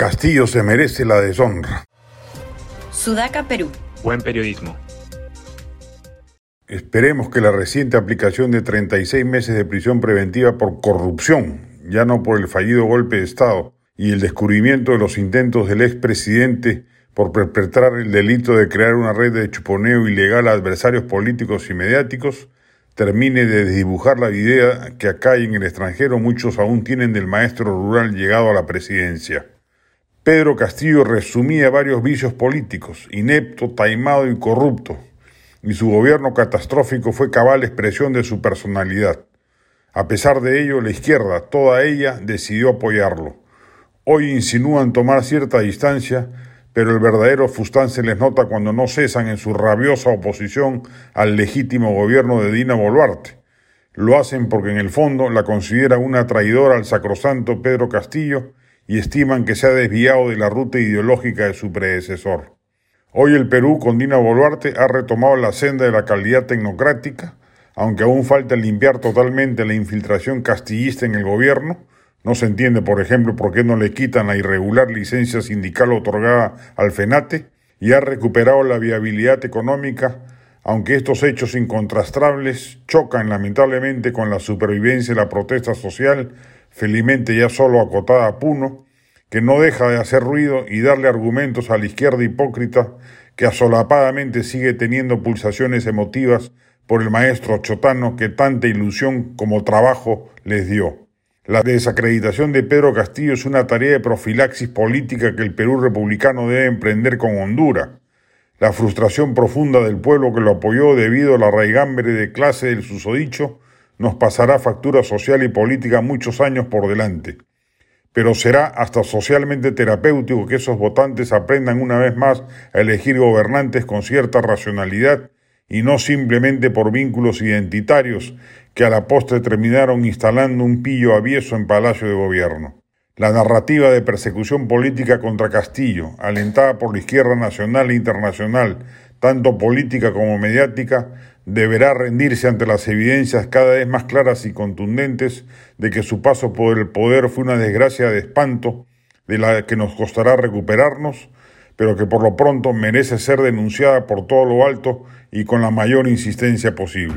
Castillo se merece la deshonra. Sudaca, Perú. Buen periodismo. Esperemos que la reciente aplicación de 36 meses de prisión preventiva por corrupción, ya no por el fallido golpe de Estado, y el descubrimiento de los intentos del expresidente por perpetrar el delito de crear una red de chuponeo ilegal a adversarios políticos y mediáticos, termine de desdibujar la idea que acá y en el extranjero muchos aún tienen del maestro rural llegado a la presidencia. Pedro Castillo resumía varios vicios políticos, inepto, taimado y corrupto, y su gobierno catastrófico fue cabal expresión de su personalidad. A pesar de ello, la izquierda, toda ella, decidió apoyarlo. Hoy insinúan tomar cierta distancia, pero el verdadero fustán se les nota cuando no cesan en su rabiosa oposición al legítimo gobierno de Dina Boluarte. Lo hacen porque en el fondo la consideran una traidora al sacrosanto Pedro Castillo y estiman que se ha desviado de la ruta ideológica de su predecesor. Hoy el Perú, con Dina Boluarte, ha retomado la senda de la calidad tecnocrática, aunque aún falta limpiar totalmente la infiltración castillista en el gobierno. No se entiende, por ejemplo, por qué no le quitan la irregular licencia sindical otorgada al FENATE y ha recuperado la viabilidad económica, aunque estos hechos incontrastables chocan lamentablemente con la supervivencia y la protesta social felizmente ya solo acotada a Puno, que no deja de hacer ruido y darle argumentos a la izquierda hipócrita que asolapadamente sigue teniendo pulsaciones emotivas por el maestro chotano que tanta ilusión como trabajo les dio. La desacreditación de Pedro Castillo es una tarea de profilaxis política que el Perú republicano debe emprender con Honduras. La frustración profunda del pueblo que lo apoyó debido a la raigambre de clase del susodicho nos pasará factura social y política muchos años por delante. Pero será hasta socialmente terapéutico que esos votantes aprendan una vez más a elegir gobernantes con cierta racionalidad y no simplemente por vínculos identitarios que a la postre terminaron instalando un pillo avieso en Palacio de Gobierno. La narrativa de persecución política contra Castillo, alentada por la izquierda nacional e internacional, tanto política como mediática, deberá rendirse ante las evidencias cada vez más claras y contundentes de que su paso por el poder fue una desgracia de espanto, de la que nos costará recuperarnos, pero que por lo pronto merece ser denunciada por todo lo alto y con la mayor insistencia posible.